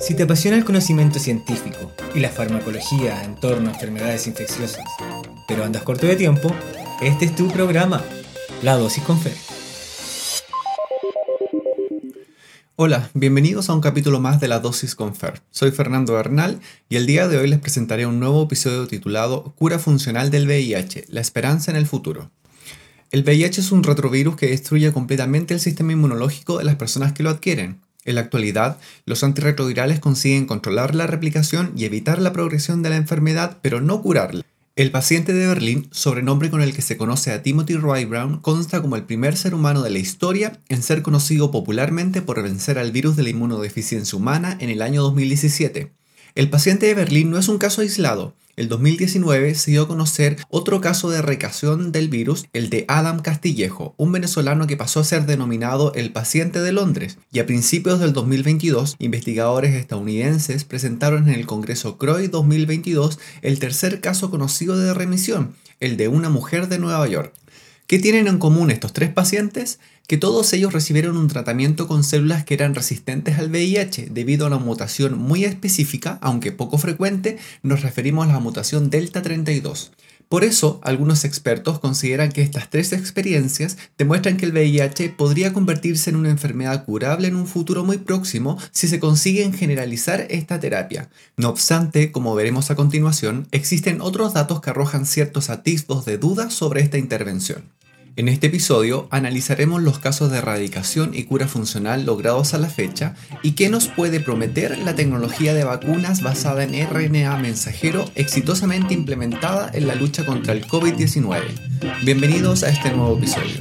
Si te apasiona el conocimiento científico y la farmacología en torno a enfermedades infecciosas, pero andas corto de tiempo, este es tu programa, La Dosis con Fer. Hola, bienvenidos a un capítulo más de La Dosis con Fer. Soy Fernando Bernal y el día de hoy les presentaré un nuevo episodio titulado Cura funcional del VIH, la esperanza en el futuro. El VIH es un retrovirus que destruye completamente el sistema inmunológico de las personas que lo adquieren. En la actualidad, los antirretrovirales consiguen controlar la replicación y evitar la progresión de la enfermedad, pero no curarla. El paciente de Berlín, sobrenombre con el que se conoce a Timothy Roy Brown, consta como el primer ser humano de la historia en ser conocido popularmente por vencer al virus de la inmunodeficiencia humana en el año 2017. El paciente de Berlín no es un caso aislado. El 2019 se dio a conocer otro caso de recación del virus, el de Adam Castillejo, un venezolano que pasó a ser denominado el paciente de Londres, y a principios del 2022, investigadores estadounidenses presentaron en el Congreso CROI 2022 el tercer caso conocido de remisión, el de una mujer de Nueva York. ¿Qué tienen en común estos tres pacientes? Que todos ellos recibieron un tratamiento con células que eran resistentes al VIH debido a una mutación muy específica, aunque poco frecuente, nos referimos a la mutación Delta 32. Por eso, algunos expertos consideran que estas tres experiencias demuestran que el VIH podría convertirse en una enfermedad curable en un futuro muy próximo si se consigue generalizar esta terapia. No obstante, como veremos a continuación, existen otros datos que arrojan ciertos atisbos de duda sobre esta intervención. En este episodio analizaremos los casos de erradicación y cura funcional logrados a la fecha y qué nos puede prometer la tecnología de vacunas basada en RNA mensajero exitosamente implementada en la lucha contra el COVID-19. Bienvenidos a este nuevo episodio.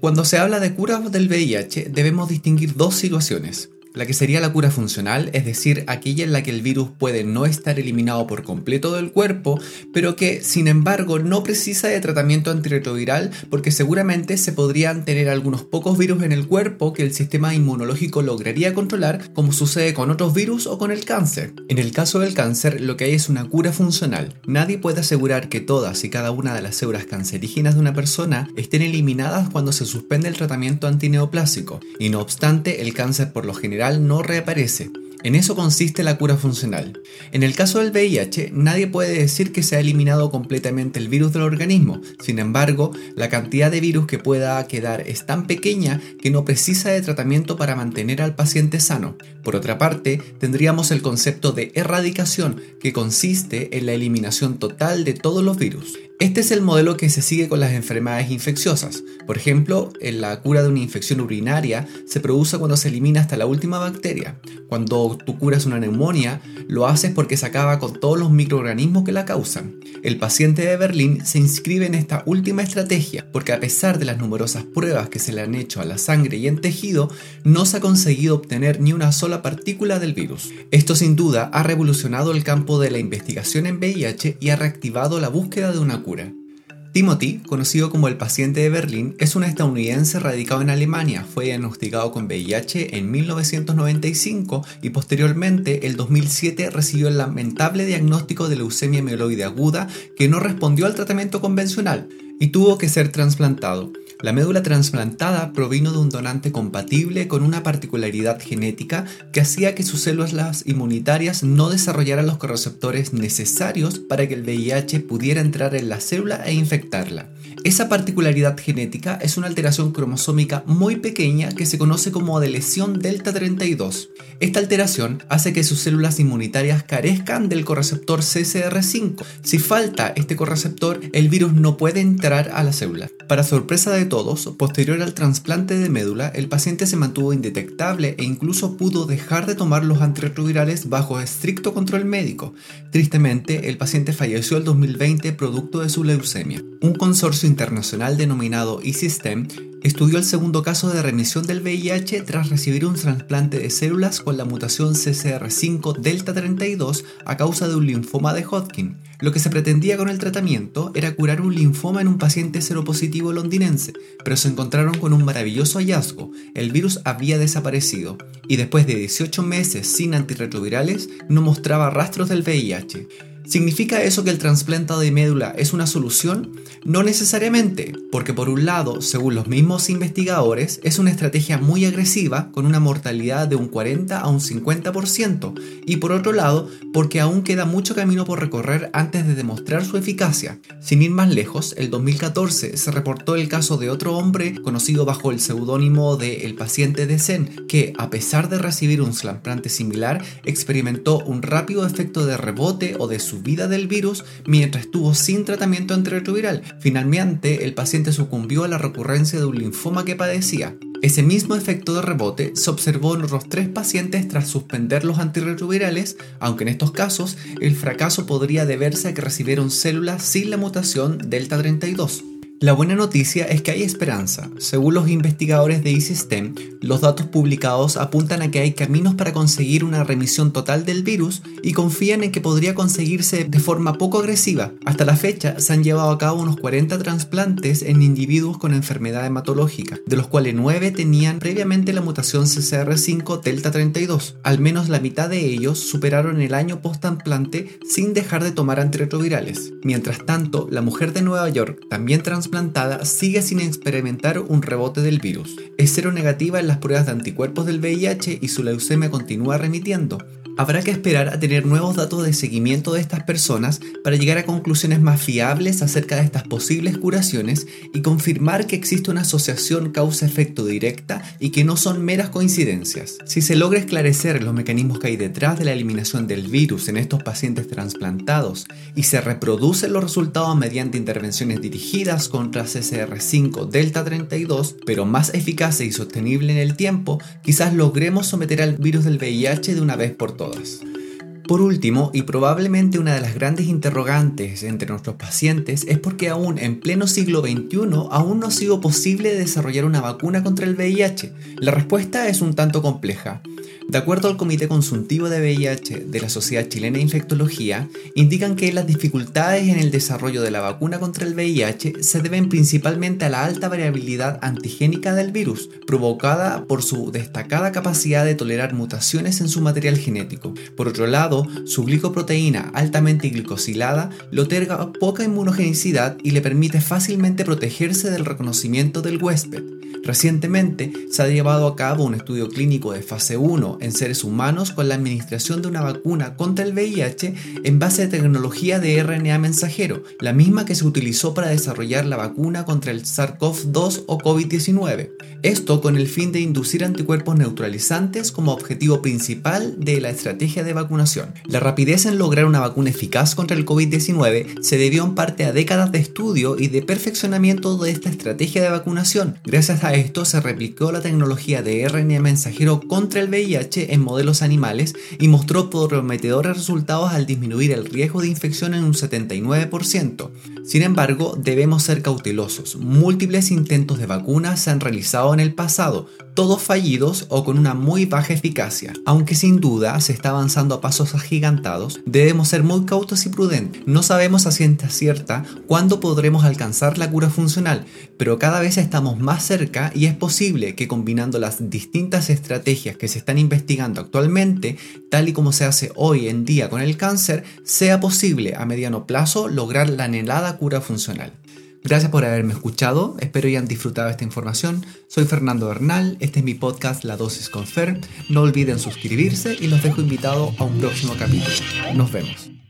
Cuando se habla de cura del VIH debemos distinguir dos situaciones. La que sería la cura funcional, es decir, aquella en la que el virus puede no estar eliminado por completo del cuerpo, pero que sin embargo no precisa de tratamiento antirretroviral porque seguramente se podrían tener algunos pocos virus en el cuerpo que el sistema inmunológico lograría controlar, como sucede con otros virus o con el cáncer. En el caso del cáncer, lo que hay es una cura funcional. Nadie puede asegurar que todas y cada una de las células cancerígenas de una persona estén eliminadas cuando se suspende el tratamiento antineoplásico, y no obstante, el cáncer por lo general no reaparece. En eso consiste la cura funcional. En el caso del VIH, nadie puede decir que se ha eliminado completamente el virus del organismo. Sin embargo, la cantidad de virus que pueda quedar es tan pequeña que no precisa de tratamiento para mantener al paciente sano. Por otra parte, tendríamos el concepto de erradicación, que consiste en la eliminación total de todos los virus. Este es el modelo que se sigue con las enfermedades infecciosas. Por ejemplo, en la cura de una infección urinaria se produce cuando se elimina hasta la última bacteria. Cuando tú curas una neumonía, lo haces porque se acaba con todos los microorganismos que la causan. El paciente de Berlín se inscribe en esta última estrategia porque a pesar de las numerosas pruebas que se le han hecho a la sangre y en tejido, no se ha conseguido obtener ni una sola partícula del virus. Esto sin duda ha revolucionado el campo de la investigación en VIH y ha reactivado la búsqueda de una Timothy, conocido como el paciente de Berlín, es un estadounidense radicado en Alemania. Fue diagnosticado con VIH en 1995 y posteriormente, el 2007, recibió el lamentable diagnóstico de leucemia mieloide aguda que no respondió al tratamiento convencional y tuvo que ser trasplantado. La médula trasplantada provino de un donante compatible con una particularidad genética que hacía que sus células inmunitarias no desarrollaran los correceptores necesarios para que el VIH pudiera entrar en la célula e infectarla. Esa particularidad genética es una alteración cromosómica muy pequeña que se conoce como de lesión delta 32. Esta alteración hace que sus células inmunitarias carezcan del correceptor CCR5. Si falta este correceptor, el virus no puede entrar a la célula. Para sorpresa de todos, posterior al trasplante de médula, el paciente se mantuvo indetectable e incluso pudo dejar de tomar los antirretrovirales bajo estricto control médico. Tristemente, el paciente falleció el 2020 producto de su leucemia. Un consorcio internacional denominado eSystem estudió el segundo caso de remisión del VIH tras recibir un trasplante de células con la mutación CCR5 delta 32 a causa de un linfoma de Hodgkin. Lo que se pretendía con el tratamiento era curar un linfoma en un paciente seropositivo londinense, pero se encontraron con un maravilloso hallazgo. El virus había desaparecido y después de 18 meses sin antirretrovirales no mostraba rastros del VIH. ¿Significa eso que el trasplante de médula es una solución? No necesariamente, porque por un lado, según los mismos investigadores, es una estrategia muy agresiva con una mortalidad de un 40 a un 50%, y por otro lado, porque aún queda mucho camino por recorrer antes de demostrar su eficacia. Sin ir más lejos, el 2014 se reportó el caso de otro hombre conocido bajo el seudónimo de El paciente de Zen, que a pesar de recibir un trasplante similar, experimentó un rápido efecto de rebote o de subida del virus mientras estuvo sin tratamiento antirretroviral. Finalmente, el paciente sucumbió a la recurrencia de un linfoma que padecía. Ese mismo efecto de rebote se observó en otros tres pacientes tras suspender los antirretrovirales, aunque en estos casos el fracaso podría deberse a que recibieron células sin la mutación delta 32. La buena noticia es que hay esperanza. Según los investigadores de eSystem, los datos publicados apuntan a que hay caminos para conseguir una remisión total del virus y confían en que podría conseguirse de forma poco agresiva. Hasta la fecha se han llevado a cabo unos 40 trasplantes en individuos con enfermedad hematológica, de los cuales 9 tenían previamente la mutación CCR5 Delta 32. Al menos la mitad de ellos superaron el año post-trasplante sin dejar de tomar antirretrovirales. Mientras tanto, la mujer de Nueva York, también trasplantada, plantada sigue sin experimentar un rebote del virus. Es cero negativa en las pruebas de anticuerpos del VIH y su leucemia continúa remitiendo. Habrá que esperar a tener nuevos datos de seguimiento de estas personas para llegar a conclusiones más fiables acerca de estas posibles curaciones y confirmar que existe una asociación causa-efecto directa y que no son meras coincidencias. Si se logra esclarecer los mecanismos que hay detrás de la eliminación del virus en estos pacientes trasplantados y se reproducen los resultados mediante intervenciones dirigidas contra CCR5 Delta 32, pero más eficaces y sostenible en el tiempo, quizás logremos someter al virus del VIH de una vez por todas por último, y probablemente una de las grandes interrogantes entre nuestros pacientes es porque aún en pleno siglo XXI aún no ha sido posible desarrollar una vacuna contra el VIH. La respuesta es un tanto compleja. De acuerdo al Comité Consultivo de VIH de la Sociedad Chilena de Infectología, indican que las dificultades en el desarrollo de la vacuna contra el VIH se deben principalmente a la alta variabilidad antigénica del virus, provocada por su destacada capacidad de tolerar mutaciones en su material genético. Por otro lado, su glicoproteína altamente glicosilada le otorga poca inmunogenicidad y le permite fácilmente protegerse del reconocimiento del huésped. Recientemente se ha llevado a cabo un estudio clínico de fase 1 en seres humanos con la administración de una vacuna contra el VIH en base a tecnología de RNA mensajero, la misma que se utilizó para desarrollar la vacuna contra el SARS-CoV-2 o COVID-19. Esto con el fin de inducir anticuerpos neutralizantes como objetivo principal de la estrategia de vacunación. La rapidez en lograr una vacuna eficaz contra el COVID-19 se debió en parte a décadas de estudio y de perfeccionamiento de esta estrategia de vacunación. Gracias a esto se replicó la tecnología de RNA mensajero contra el VIH en modelos animales y mostró prometedores resultados al disminuir el riesgo de infección en un 79%. Sin embargo, debemos ser cautelosos. Múltiples intentos de vacunas se han realizado en el pasado, todos fallidos o con una muy baja eficacia. Aunque sin duda se está avanzando a pasos agigantados, debemos ser muy cautos y prudentes. No sabemos a ciencia cierta cuándo podremos alcanzar la cura funcional, pero cada vez estamos más cerca y es posible que combinando las distintas estrategias que se están investigando actualmente, tal y como se hace hoy en día con el cáncer, sea posible a mediano plazo lograr la anhelada cura funcional. Gracias por haberme escuchado, espero hayan disfrutado esta información. Soy Fernando Bernal, este es mi podcast La Dosis con Fer. No olviden suscribirse y los dejo invitados a un próximo capítulo. Nos vemos.